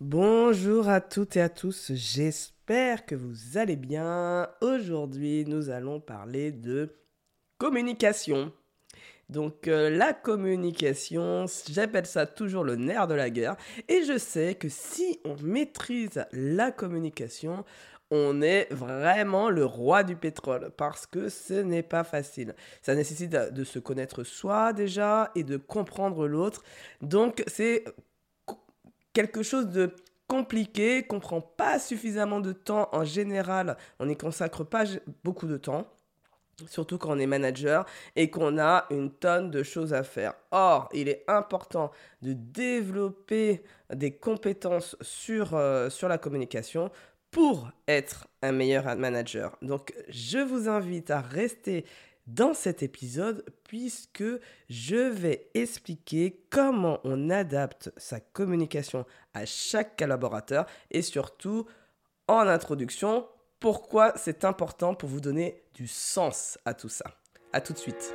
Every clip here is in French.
Bonjour à toutes et à tous, j'espère que vous allez bien. Aujourd'hui, nous allons parler de communication. Donc euh, la communication, j'appelle ça toujours le nerf de la guerre. Et je sais que si on maîtrise la communication, on est vraiment le roi du pétrole parce que ce n'est pas facile. Ça nécessite de se connaître soi déjà et de comprendre l'autre. Donc c'est quelque chose de compliqué, qu'on prend pas suffisamment de temps en général, on n'y consacre pas beaucoup de temps, surtout quand on est manager et qu'on a une tonne de choses à faire. Or, il est important de développer des compétences sur, euh, sur la communication pour être un meilleur manager. Donc, je vous invite à rester dans cet épisode puisque je vais expliquer comment on adapte sa communication à chaque collaborateur et surtout en introduction pourquoi c'est important pour vous donner du sens à tout ça. A tout de suite.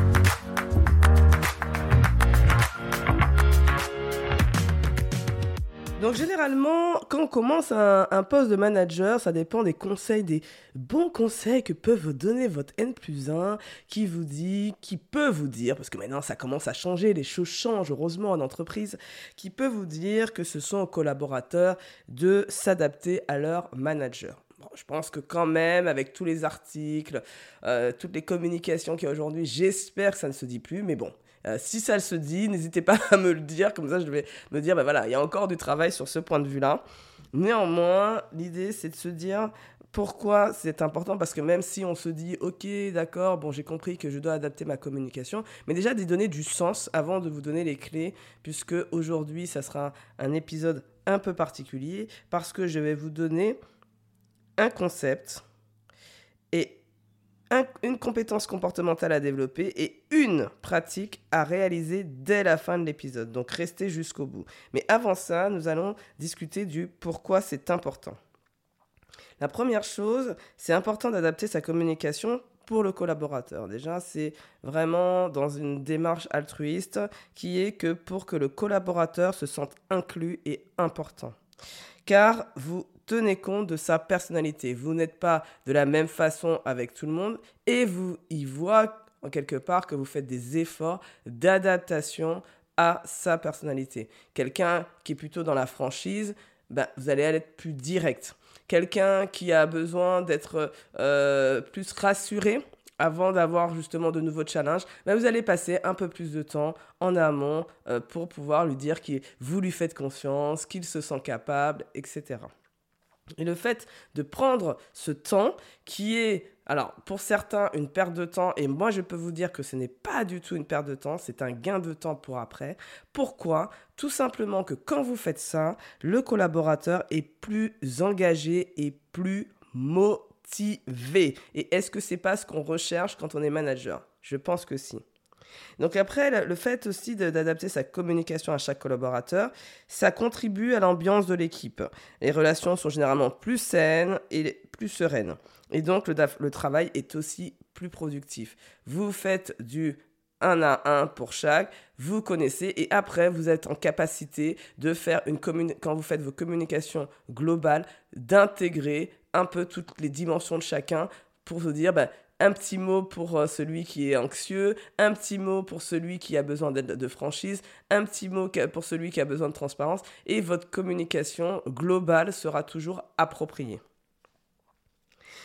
Donc généralement, quand on commence un, poste de manager, ça dépend des conseils, des bons conseils que peut vous donner votre N plus 1, qui vous dit, qui peut vous dire, parce que maintenant ça commence à changer, les choses changent heureusement en entreprise, qui peut vous dire que ce sont aux collaborateurs de s'adapter à leur manager. je pense que quand même, avec tous les articles, euh, toutes les communications qu'il y a aujourd'hui, j'espère que ça ne se dit plus, mais bon, euh, si ça se dit, n'hésitez pas à me le dire, comme ça je vais me dire, ben voilà, il y a encore du travail sur ce point de vue-là. Néanmoins, l'idée c'est de se dire pourquoi c'est important, parce que même si on se dit, ok, d'accord, bon, j'ai compris que je dois adapter ma communication, mais déjà d'y donner du sens avant de vous donner les clés, puisque aujourd'hui, ça sera un épisode un peu particulier, parce que je vais vous donner un concept et une compétence comportementale à développer et une pratique à réaliser dès la fin de l'épisode. Donc restez jusqu'au bout. Mais avant ça, nous allons discuter du pourquoi c'est important. La première chose, c'est important d'adapter sa communication pour le collaborateur. Déjà, c'est vraiment dans une démarche altruiste qui est que pour que le collaborateur se sente inclus et important. Car vous tenez compte de sa personnalité. Vous n'êtes pas de la même façon avec tout le monde et vous y voit en quelque part que vous faites des efforts d'adaptation à sa personnalité. Quelqu'un qui est plutôt dans la franchise, ben, vous allez être plus direct. Quelqu'un qui a besoin d'être euh, plus rassuré avant d'avoir justement de nouveaux challenges, ben, vous allez passer un peu plus de temps en amont euh, pour pouvoir lui dire que vous lui faites confiance, qu'il se sent capable, etc. Et le fait de prendre ce temps qui est, alors pour certains, une perte de temps, et moi je peux vous dire que ce n'est pas du tout une perte de temps, c'est un gain de temps pour après. Pourquoi? Tout simplement que quand vous faites ça, le collaborateur est plus engagé et plus motivé. Et est-ce que c'est pas ce qu'on recherche quand on est manager? Je pense que si. Donc après, le fait aussi d'adapter sa communication à chaque collaborateur, ça contribue à l'ambiance de l'équipe. Les relations sont généralement plus saines et plus sereines. Et donc le, travail est aussi plus productif. Vous faites du 1 à 1 pour chaque, vous connaissez et après vous êtes en capacité de faire une quand vous faites vos communications globales, d'intégrer un peu toutes les dimensions de chacun pour vous dire bah, un petit mot pour euh, celui qui est anxieux, un petit mot pour celui qui a besoin d'aide de franchise, un petit mot pour celui qui a besoin de transparence, et votre communication globale sera toujours appropriée.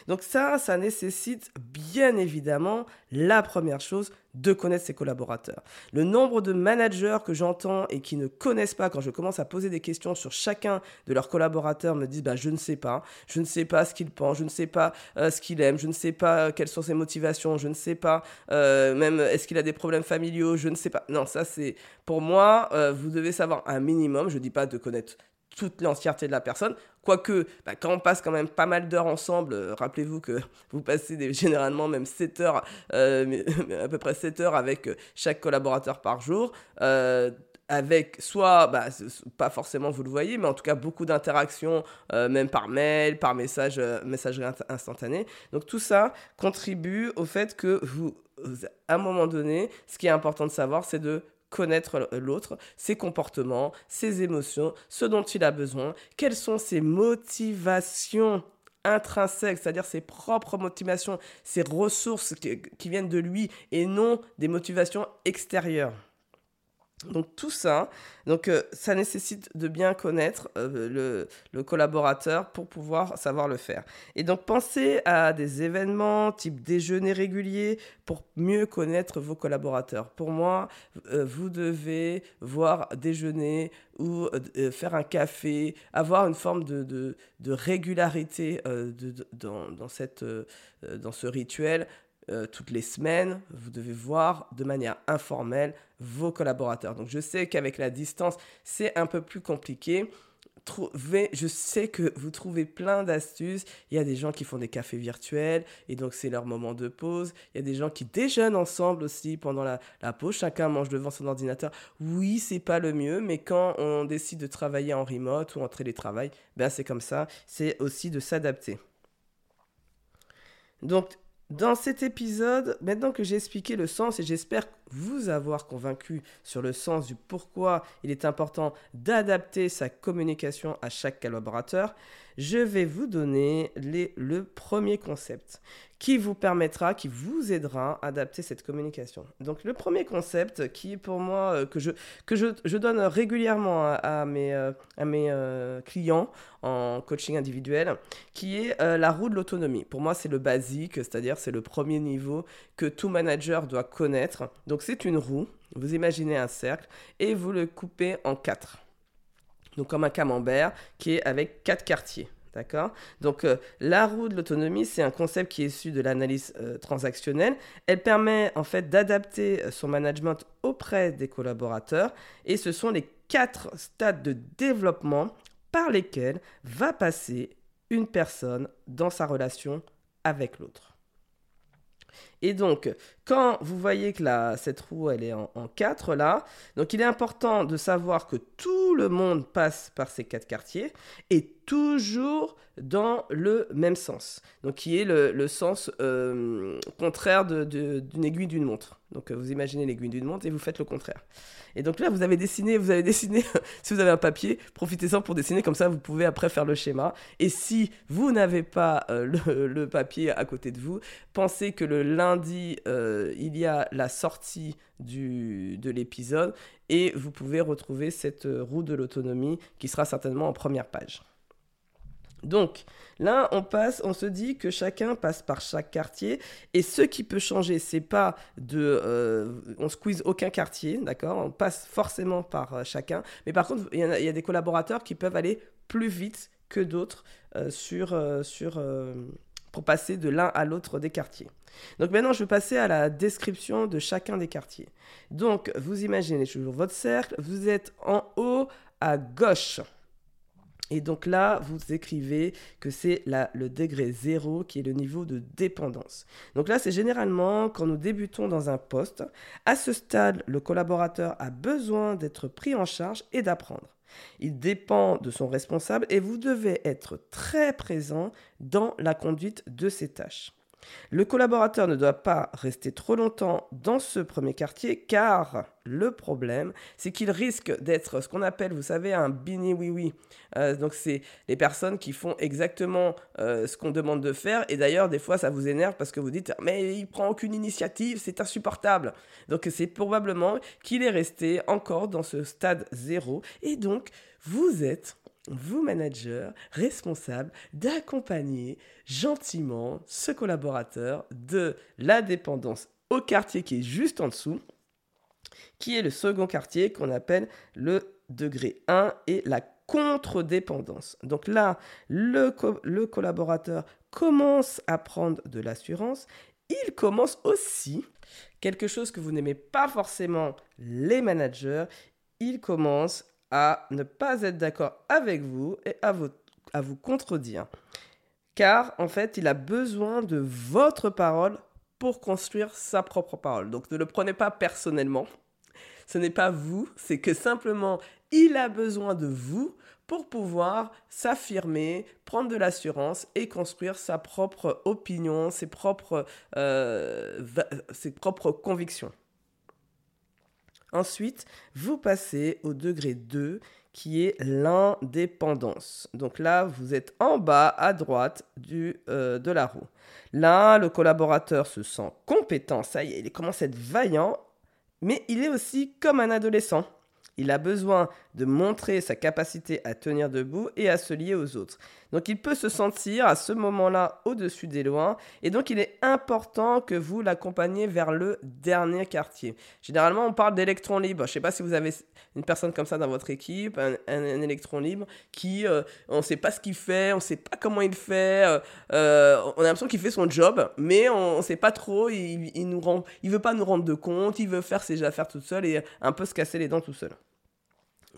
Donc ça, ça nécessite bien évidemment la première chose, de connaître ses collaborateurs. Le nombre de managers que j'entends et qui ne connaissent pas, quand je commence à poser des questions sur chacun de leurs collaborateurs, me disent bah, je ne sais pas, je ne sais pas ce qu'il pense, je ne sais pas euh, ce qu'il aime, je ne sais pas quelles sont ses motivations, je ne sais pas euh, même est-ce qu'il a des problèmes familiaux, je ne sais pas. Non, ça c'est pour moi, euh, vous devez savoir un minimum, je ne dis pas de connaître toute l'entièreté de la personne. Quoique, bah, quand on passe quand même pas mal d'heures ensemble, euh, rappelez-vous que vous passez généralement même 7 heures, euh, à peu près 7 heures avec euh, chaque collaborateur par jour. avec soit, bah, pas forcément vous le voyez, mais en tout cas beaucoup d'interactions, même par mail, par message, messagerie instantanée. Donc tout ça contribue au fait que vous, à un moment donné, ce qui est important de savoir, c'est de connaître l'autre, ses comportements, ses émotions, ce dont il a besoin, quelles sont ses motivations intrinsèques, c'est-à-dire ses propres motivations, ses ressources qui, viennent de lui et non des motivations extérieures. Donc tout ça, donc euh, ça nécessite de bien connaître euh, le, collaborateur pour pouvoir savoir le faire. Et donc pensez à des événements type déjeuner régulier pour mieux connaître vos collaborateurs. Pour moi, euh, vous devez voir déjeuner ou faire un café, avoir une forme de, régularité dans, cette, dans ce rituel euh, toutes les semaines, vous devez voir de manière informelle vos collaborateurs. Donc je sais qu'avec la distance, c'est un peu plus compliqué. je sais que vous trouvez plein d'astuces. Il y a des gens qui font des cafés virtuels et donc c'est leur moment de pause. Il y a des gens qui déjeunent ensemble aussi pendant la, pause. Chacun mange devant son ordinateur. Oui, c'est pas le mieux, mais quand on décide de travailler en remote ou en télétravail, ben c'est comme ça. C'est aussi de s'adapter. Donc dans cet épisode, maintenant que j'ai expliqué le sens et j'espère vous avoir convaincu sur le sens du pourquoi il est important d'adapter sa communication à chaque collaborateur, je vais vous donner le premier concept qui vous permettra, qui vous aidera à adapter cette communication. Donc le premier concept qui pour moi, euh, que, je, que je, donne régulièrement à, mes, à mes euh, euh, clients en coaching individuel, qui est la roue de l'autonomie. Pour moi, c'est le basique, c'est-à-dire c'est le premier niveau que tout manager doit connaître. Donc c'est une roue, vous imaginez un cercle, et vous le coupez en quatre. Donc comme un camembert qui est avec quatre quartiers. D'accord? Donc, euh, la roue de l'autonomie, c'est un concept qui est issu de l'analyse euh, transactionnelle. Elle permet en fait d'adapter euh, son management auprès des collaborateurs et ce sont les quatre stades de développement par lesquels va passer une personne dans sa relation avec l'autre. Et donc, quand vous voyez que cette roue, elle est en, en 4 là, donc il est important de savoir que tout le monde passe par ces quatre quartiers et toujours dans le même sens. Donc qui est le, sens euh, contraire d'une aiguille d'une montre. Donc vous imaginez l'aiguille d'une montre et vous faites le contraire. Et donc là, vous avez dessiné, vous avez dessiné, si vous avez un papier, profitez-en pour dessiner, comme ça vous pouvez après faire le schéma. Et si vous n'avez pas euh, le, papier à côté de vous, pensez que le lundi, euh, il y a la sortie de l'épisode et vous pouvez retrouver cette roue de l'autonomie qui sera certainement en première page. Donc là, on passe, on se dit que chacun passe par chaque quartier et ce qui peut changer, c'est pas de, euh, on squeeze aucun quartier, d'accord? On passe forcément par euh, chacun, mais par contre, il y, a des collaborateurs qui peuvent aller plus vite que d'autres euh, sur, sur pour passer de l'un à l'autre des quartiers. Donc maintenant, je vais passer à la description de chacun des quartiers. Donc, vous imaginez toujours votre cercle, vous êtes en haut à gauche. Et donc là, vous écrivez que c'est le degré zéro qui est le niveau de dépendance. Donc là, c'est généralement quand nous débutons dans un poste. À ce stade, le collaborateur a besoin d'être pris en charge et d'apprendre. Il dépend de son responsable et vous devez être très présent dans la conduite de ses tâches. Le collaborateur ne doit pas rester trop longtemps dans ce premier quartier car le problème, c'est qu'il risque d'être ce qu'on appelle, vous savez, un bini oui oui. Euh, donc c'est les personnes qui font exactement euh, ce qu'on demande de faire et d'ailleurs des fois ça vous énerve parce que vous dites mais il prend aucune initiative, c'est insupportable. Donc c'est probablement qu'il est resté encore dans ce stade zéro et donc vous êtes vous, manager, responsable d'accompagner gentiment ce collaborateur de la dépendance au quartier qui est juste en dessous, qui est le second quartier qu'on appelle le degré 1 et la contre-dépendance. Donc là, le, le collaborateur commence à prendre de l'assurance. Il commence aussi quelque chose que vous n'aimez pas forcément les managers. Il commence à ne pas être d'accord avec vous et à vous, à vous contredire. Car en fait, il a besoin de votre parole pour construire sa propre parole. Donc ne le prenez pas personnellement. Ce n'est pas vous, c'est que simplement il a besoin de vous pour pouvoir s'affirmer, prendre de l'assurance et construire sa propre opinion, ses propres, euh, ses propres convictions. Ensuite, vous passez au degré 2 qui est l'indépendance. Donc là, vous êtes en bas à droite du, euh, de la roue. Là, le collaborateur se sent compétent, ça y est, il commence à être vaillant, mais il est aussi comme un adolescent. Il a besoin de montrer sa capacité à tenir debout et à se lier aux autres. Donc il peut se sentir à ce moment-là au-dessus des lois et donc il est important que vous l'accompagniez vers le dernier quartier. Généralement on parle d'électrons libres. Je ne sais pas si vous avez une personne comme ça dans votre équipe, un, électron libre qui euh, on ne sait pas ce qu'il fait, on ne sait pas comment il fait, euh, euh, on a l'impression qu'il fait son job, mais on ne sait pas trop, il, il nous rend, il veut pas nous rendre de compte, il veut faire ses affaires tout seul et un peu se casser les dents tout seul.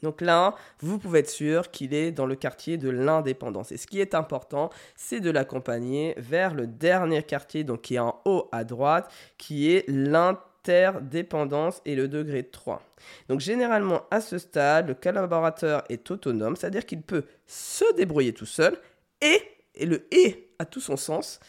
Donc là, vous pouvez être sûr qu'il est dans le quartier de l'indépendance. Et ce qui est important, c'est de l'accompagner vers le dernier quartier, donc qui est en haut à droite, qui est l'interdépendance et le degré 3. Donc généralement, à ce stade, le collaborateur est autonome, c'est-à-dire qu'il peut se débrouiller tout seul et, et le et a tout son sens,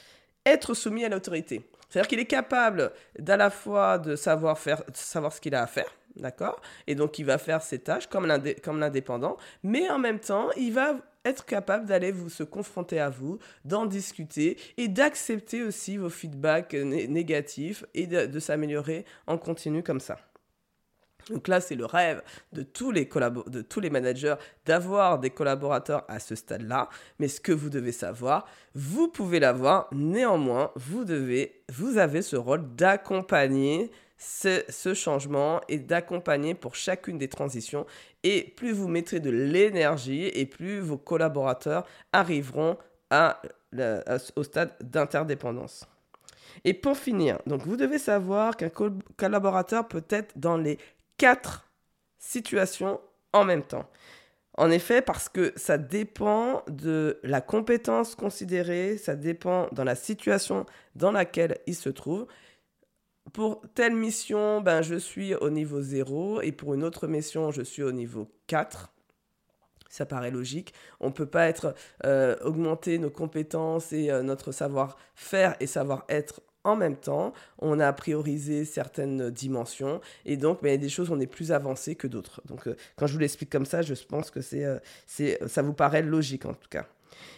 être soumis à l'autorité. C'est-à-dire qu'il est capable d'à la fois de savoir faire, savoir ce qu'il a à faire, d'accord? Et donc il va faire ses tâches comme l'indépendant, mais en même temps, il va être capable d'aller vous se confronter à vous, d'en discuter et d'accepter aussi vos feedbacks négatifs et de, s'améliorer en continu comme ça. Donc là, c'est le rêve de tous les, de tous les managers d'avoir des collaborateurs à ce stade-là. Mais ce que vous devez savoir, vous pouvez l'avoir. Néanmoins, vous devez, vous avez ce rôle d'accompagner ce, changement et d'accompagner pour chacune des transitions. Et plus vous mettrez de l'énergie et plus vos collaborateurs arriveront au stade d'interdépendance. Et pour finir, donc vous devez savoir qu'un collaborateur peut être dans les quatre situations en même temps. En effet, parce que ça dépend de la compétence considérée, ça dépend dans la situation dans laquelle il se trouve pour telle mission, ben, je suis au niveau 0 et pour une autre mission, je suis au niveau 4. Ça paraît logique. On ne peut pas être euh, augmenter nos compétences et euh, notre savoir-faire et savoir-être en même temps. On a priorisé certaines dimensions et donc ben, il y a des choses où on est plus avancé que d'autres. Donc euh, quand je vous l'explique comme ça, je pense que c'est, c'est, ça vous paraît logique en tout cas.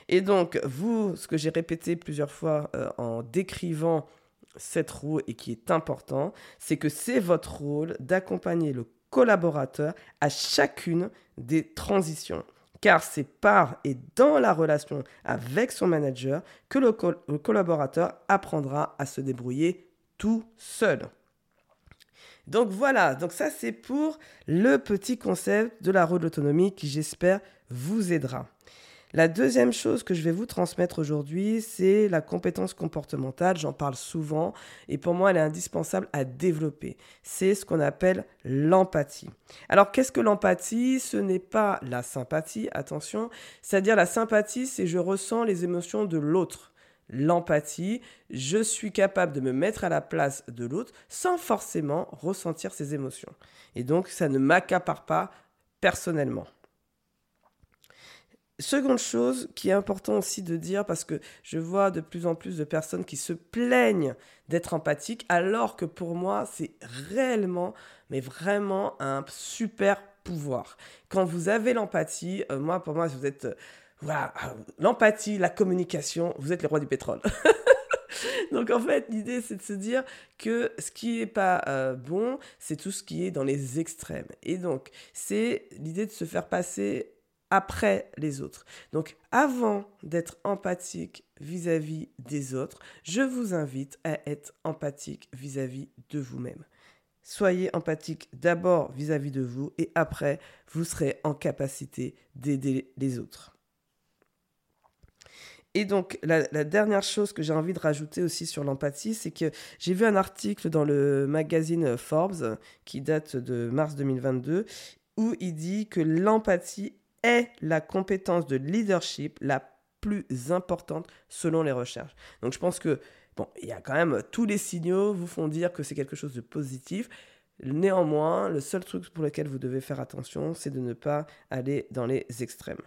Et donc vous, ce que j'ai répété plusieurs fois en décrivant cette roue et qui est important, c'est que c'est votre rôle d'accompagner le collaborateur à chacune des transitions. Car c'est par et dans la relation avec son manager que le, collaborateur apprendra à se débrouiller tout seul. Donc voilà, donc ça c'est pour le petit concept de la roue d'autonomie qui j'espère vous aidera. La deuxième chose que je vais vous transmettre aujourd'hui, c'est la compétence comportementale. J'en parle souvent et pour moi, elle est indispensable à développer. C'est ce qu'on appelle l'empathie. Alors, qu'est-ce que l'empathie? Ce n'est pas la sympathie, attention. C'est-à-dire la sympathie, c'est je ressens les émotions de l'autre. L'empathie, je suis capable de me mettre à la place de l'autre sans forcément ressentir ses émotions. Et donc, ça ne m'accapare pas personnellement. Seconde chose qui est important aussi de dire, parce que je vois de plus en plus de personnes qui se plaignent d'être empathiques, alors que pour moi, c'est réellement, mais vraiment un super pouvoir. Quand vous avez l'empathie, euh, moi, pour moi, vous êtes... Euh, voilà, l'empathie, la communication, vous êtes le roi du pétrole. Donc en fait, l'idée, c'est de se dire que ce qui n'est pas euh, bon, c'est tout ce qui est dans les extrêmes. Et donc, c'est l'idée de se faire passer après les autres. Donc avant d'être empathique vis-à-vis des autres, je vous invite à être empathique vis-à-vis de vous-même. Soyez empathique d'abord vis-à-vis de vous et après, vous serez en capacité d'aider les autres. Et donc, la, dernière chose que j'ai envie de rajouter aussi sur l'empathie, c'est que j'ai vu un article dans le magazine Forbes qui date de mars 2022 où il dit que l'empathie est la compétence de leadership la plus importante selon les recherches. Donc, je pense que, bon, il y a quand même tous les signaux vous font dire que c'est quelque chose de positif. Néanmoins, le seul truc pour lequel vous devez faire attention, c'est de ne pas aller dans les extrêmes.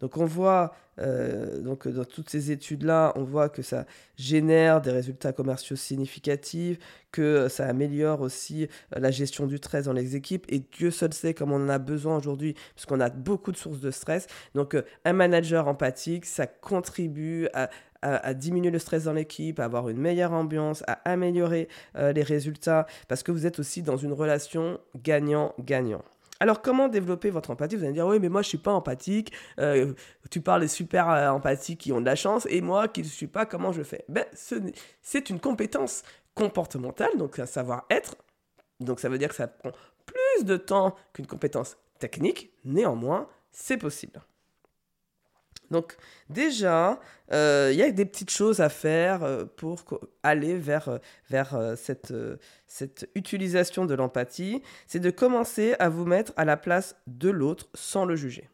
Donc on voit, euh, donc dans toutes ces études-là, on voit que ça génère des résultats commerciaux significatifs, que ça améliore aussi euh, la gestion du stress dans les équipes. Et Dieu seul sait comme on en a besoin aujourd'hui, puisqu'on a beaucoup de sources de stress. Donc euh, un manager empathique, ça contribue à, diminuer le stress dans l'équipe, à avoir une meilleure ambiance, à améliorer les résultats, parce que vous êtes aussi dans une relation gagnant-gagnant. Alors, comment développer votre empathie? Vous allez dire, oui, mais moi, je suis pas empathique. Euh, tu parles des super euh, empathiques qui ont de la chance, et moi, qui ne suis pas, comment je fais? Ben, c'est une compétence comportementale, donc un savoir-être. Donc, ça veut dire que ça prend plus de temps qu'une compétence technique. Néanmoins, c'est possible. Donc déjà, euh, il y a des petites choses à faire euh, pour aller vers, euh, cette utilisation de l'empathie. C'est de commencer à vous mettre à la place de l'autre sans le juger.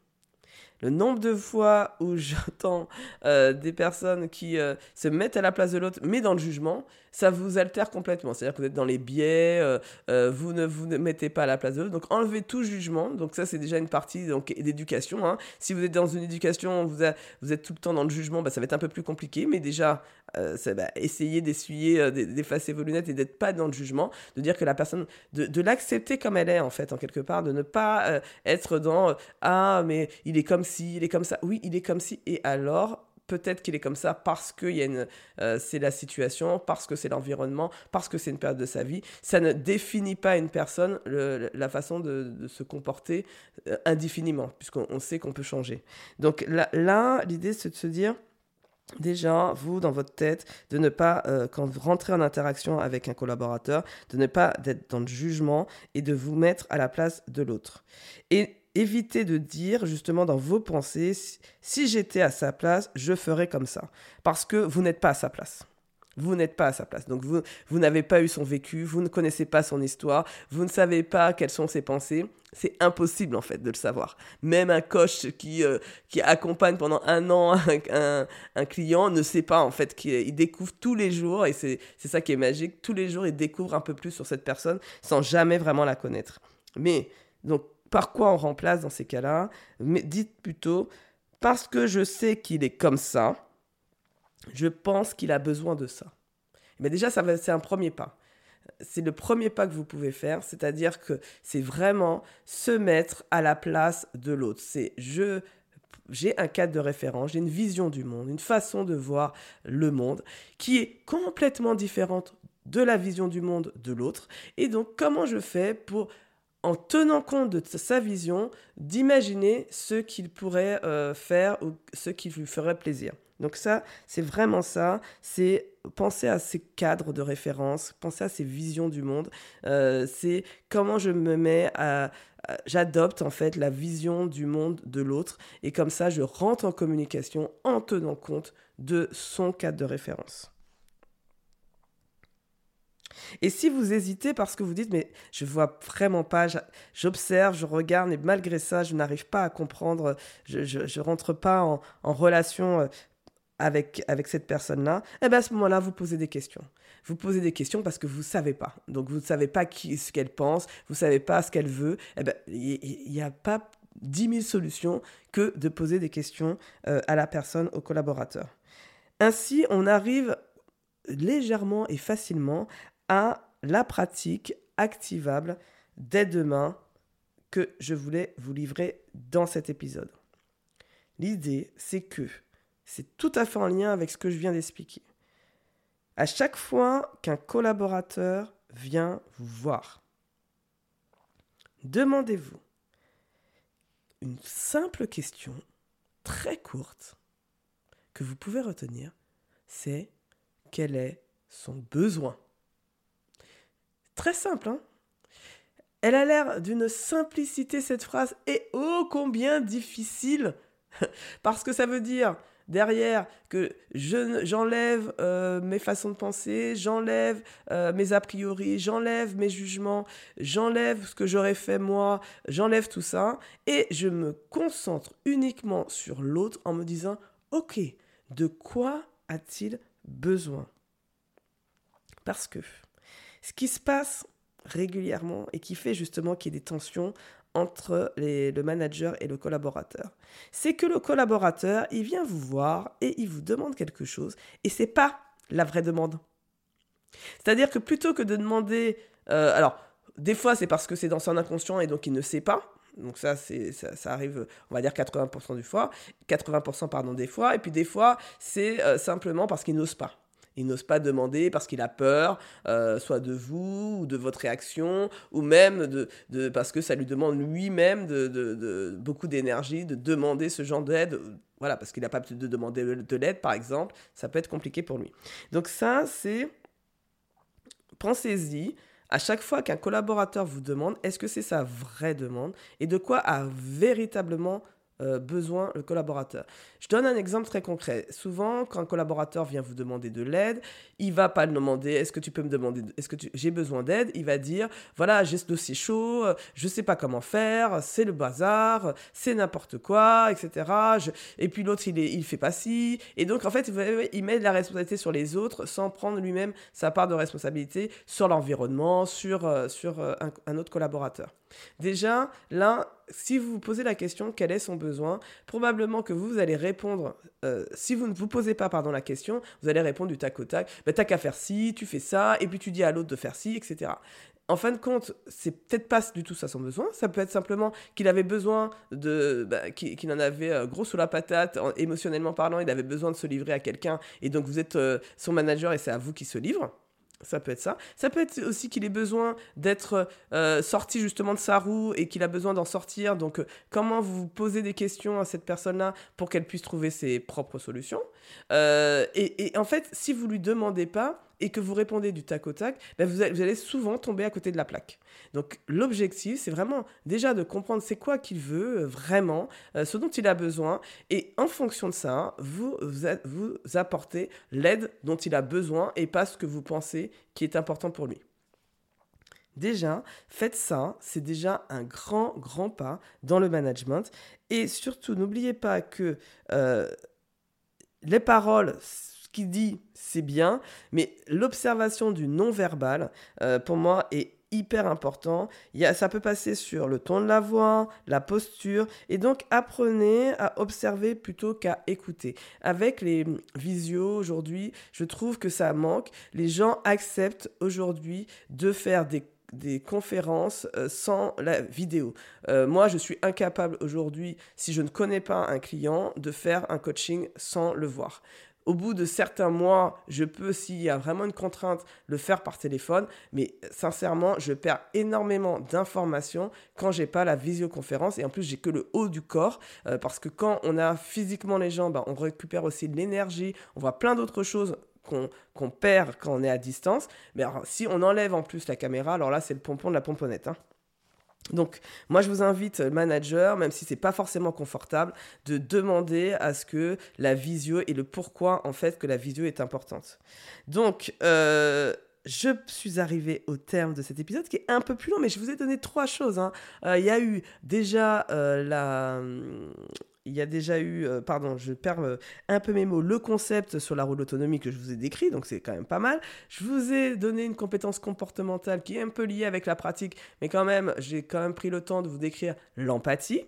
Le nombre de fois où j'entends des personnes qui se mettent à la place de l'autre, mais dans le jugement, ça vous altère complètement. C'est-à-dire que vous êtes dans les biais, euh, euh, vous ne vous ne mettez pas à la place de l'autre. Donc enlevez tout jugement. Donc ça, c'est déjà une partie d'éducation. Hein. Si vous êtes dans une éducation, vous, vous êtes tout le temps dans le jugement, bah, ça va être un peu plus compliqué. Mais déjà, euh, essayez d'essuyer, d'effacer vos lunettes et d'être pas dans le jugement, de dire que la personne, de, l'accepter comme elle est en fait, en quelque part, de ne pas être dans ah mais il est comme il est comme ça. Oui, il est comme ci. Et alors peut-être qu'il est comme ça parce que euh, c'est la situation, parce que c'est l'environnement, parce que c'est une période de sa vie. Ça ne définit pas une personne la façon de, se comporter euh, indéfiniment, puisqu'on sait qu'on peut changer. Donc là, l'idée, c'est de se dire, déjà, vous, dans votre tête, de ne pas, euh, quand vous rentrez en interaction avec un collaborateur, de ne pas être dans le jugement et de vous mettre à la place de l'autre. Et évitez de dire justement dans vos pensées, si, j'étais à sa place, je ferais comme ça. Parce que vous n'êtes pas à sa place. Vous n'êtes pas à sa place. Donc vous, vous n'avez pas eu son vécu, vous ne connaissez pas son histoire, vous ne savez pas quelles sont ses pensées. C'est impossible en fait de le savoir. Même un coach qui, euh, qui accompagne pendant un an un, un, client ne sait pas en fait qu'il découvre tous les jours, et c'est ça qui est magique, tous les jours il découvre un peu plus sur cette personne sans jamais vraiment la connaître. Mais donc par quoi on remplace dans ces cas-là Mais dites plutôt parce que je sais qu'il est comme ça, je pense qu'il a besoin de ça. Mais déjà, ça c'est un premier pas. C'est le premier pas que vous pouvez faire, c'est-à-dire que c'est vraiment se mettre à la place de l'autre. C'est je j'ai un cadre de référence, j'ai une vision du monde, une façon de voir le monde qui est complètement différente de la vision du monde de l'autre. Et donc, comment je fais pour en tenant compte de sa vision, d'imaginer ce qu'il pourrait euh, faire ou ce qui lui ferait plaisir. Donc ça, c'est vraiment ça, c'est penser à ces cadres de référence, penser à ces visions du monde, euh, c'est comment je me mets à, j'adopte en fait la vision du monde de l'autre et comme ça je rentre en communication en tenant compte de son cadre de référence. Et si vous hésitez parce que vous dites, mais je vois vraiment pas, j'observe, je regarde, et malgré ça, je n'arrive pas à comprendre, je, ne rentre pas en, relation euh, avec, cette personne-là, eh bien à ce moment-là, vous posez des questions. Vous posez des questions parce que vous ne savez pas. Donc vous ne savez pas ce qu'elle pense, vous ne savez pas ce qu'elle veut. Eh ben, il n'y a pas 10 000 solutions que de poser des questions euh, à la personne, au collaborateur. Ainsi, on arrive légèrement et facilement à la pratique activable dès demain que je voulais vous livrer dans cet épisode. L'idée, c'est que c'est tout à fait en lien avec ce que je viens d'expliquer. À chaque fois qu'un collaborateur vient vous voir, demandez-vous, une simple question très courte que vous pouvez retenir, c'est quel est son besoin? Très simple, hein. Elle a l'air d'une simplicité cette phrase et ô combien difficile. Parce que ça veut dire derrière que j'enlève euh, mes façons de penser, j'enlève euh, mes a priori, j'enlève mes jugements, j'enlève ce que j'aurais fait moi, j'enlève tout ça et je me concentre uniquement sur l'autre en me disant ok, de quoi a-t-il besoin? Parce que ce qui se passe régulièrement et qui fait justement qu'il y ait des tensions entre le manager et le collaborateur. C'est que le collaborateur, il vient vous voir et il vous demande quelque chose et c'est pas la vraie demande. C'est-à-dire que plutôt que de demander, euh, alors des fois c'est parce que c'est dans son inconscient et donc il ne sait pas. Donc ça, c'est, ça, arrive, on va dire 80% du fois, 80% pardon des fois, et puis des fois c'est euh, simplement parce qu'il n'ose pas. Il n'ose pas demander parce qu'il a peur, euh, soit de vous, ou de votre réaction, ou même de, parce que ça lui demande lui-même beaucoup d'énergie, de demander ce genre d'aide. Voilà, parce qu'il n'a pas de demander de l'aide, par exemple. Ça peut être compliqué pour lui. Donc ça, c'est... Pensez-y. À chaque fois qu'un collaborateur vous demande, est-ce que c'est sa vraie demande? Et de quoi a véritablement euh, besoin le collaborateur. Je donne un exemple très concret. Souvent, quand un collaborateur vient vous demander de l'aide, il va pas le demander est-ce que tu peux me demander, est-ce que j'ai besoin d'aide? Il va dire voilà, j'ai ce dossier chaud, je sais pas comment faire, c'est le bazar, c'est n'importe quoi, etc. Et puis l'autre, il, est, il fait pas ci. Et donc, en fait, il met la responsabilité sur les autres sans prendre lui-même sa part de responsabilité sur l'environnement, sur, euh, sur euh, un autre collaborateur. Déjà, là, si vous vous posez la question quel est son besoin, probablement que vous, allez répondre, euh, si vous ne vous posez pas pardon, la question, vous allez répondre du tac au tac, bah, t'as qu'à faire ci, tu fais ça, et puis tu dis à l'autre de faire ci, etc. En fin de compte, c'est peut-être pas du tout ça son besoin. Ça peut être simplement qu'il avait besoin de, bah, qu'il en avait euh, gros sous la patate, émotionnellement parlant, il avait besoin de se livrer à quelqu'un, et donc vous êtes euh, son manager et c'est à vous qui se livre. Ça peut être ça. Ça peut être aussi qu'il ait besoin d'être euh, sorti justement de sa roue et qu'il a besoin d'en sortir. Donc, euh, comment vous posez des questions à cette personne-là pour qu'elle puisse trouver ses propres solutions? Euh, et, et, en fait, si vous lui demandez pas, et que vous répondez du tac au tac, ben vous, allez souvent tomber à côté de la plaque. Donc l'objectif, c'est vraiment déjà de comprendre c'est quoi qu'il veut euh, vraiment, euh, ce dont il a besoin, et en fonction de ça, vous, vous, apportez l'aide dont il a besoin et pas ce que vous pensez qui est important pour lui. Déjà, faites ça, c'est déjà un grand, grand pas dans le management. Et surtout, n'oubliez pas que euh, les paroles dit, c'est bien, mais l'observation du non-verbal, euh, pour moi, est hyper important. Il y a, ça peut passer sur le ton de la voix, la posture, et donc apprenez à observer plutôt qu'à écouter. Avec les visios aujourd'hui, je trouve que ça manque. Les gens acceptent aujourd'hui de faire des des conférences euh, sans la vidéo. Euh, moi, je suis incapable aujourd'hui, si je ne connais pas un client, de faire un coaching sans le voir. Au bout de certains mois, je peux, s'il y a vraiment une contrainte, le faire par téléphone. Mais sincèrement, je perds énormément d'informations quand j'ai pas la visioconférence. Et en plus, j'ai que le haut du corps. Euh, parce que quand on a physiquement les jambes, on récupère aussi l'énergie. On voit plein d'autres choses qu'on perd quand on est à distance. Mais si on enlève en plus la caméra, alors là, c'est le pompon de la pomponnette. Hein. Donc, moi, je vous invite, euh, manager, même si c'est pas forcément confortable, de demander à ce que la visio et le pourquoi, en fait, que la visio est importante. Donc, euh, je suis arrivé au terme de cet épisode qui est un peu plus long, mais je vous ai donné trois choses. Hein. Euh, il y a eu déjà la il y a déjà eu, euh, pardon, je perds euh, un peu mes mots, le concept sur la roue d'autonomie que je vous ai décrit, donc c'est quand même pas mal. Je vous ai donné une compétence comportementale qui est un peu liée avec la pratique, mais quand même, j'ai quand même pris le temps de vous décrire l'empathie.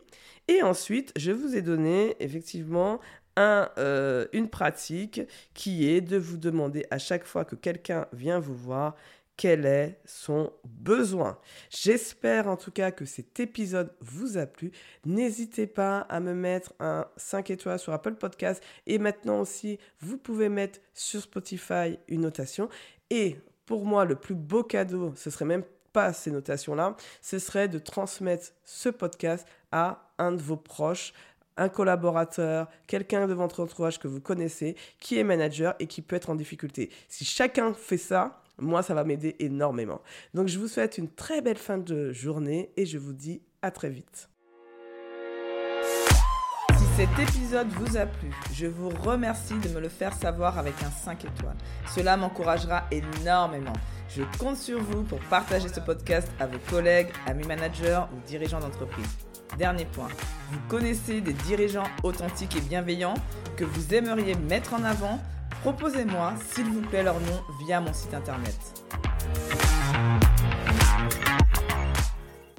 Et ensuite, je vous ai donné effectivement un, euh, une pratique qui est de vous demander à chaque fois que quelqu'un vient vous voir, quel est son besoin. J'espère en tout cas que cet épisode vous a plu. N'hésitez pas à me mettre un 5 étoiles sur Apple Podcast et maintenant aussi, vous pouvez mettre sur Spotify une notation. Et pour moi, le plus beau cadeau, ce serait même pas ces notations-là, ce serait de transmettre ce podcast à un de vos proches, un collaborateur, quelqu'un de votre entourage que vous connaissez, qui est manager et qui peut être en difficulté. Si chacun fait ça, moi, ça va m'aider énormément. Donc, je vous souhaite une très belle fin de journée et je vous dis à très vite. Si cet épisode vous a plu, je vous remercie de me le faire savoir avec un 5 étoiles. Cela m'encouragera énormément. Je compte sur vous pour partager ce podcast à vos collègues, amis managers ou dirigeants d'entreprise. Dernier point, vous connaissez des dirigeants authentiques et bienveillants que vous aimeriez mettre en avant Proposez-moi, s'il vous plaît, leur nom via mon site internet.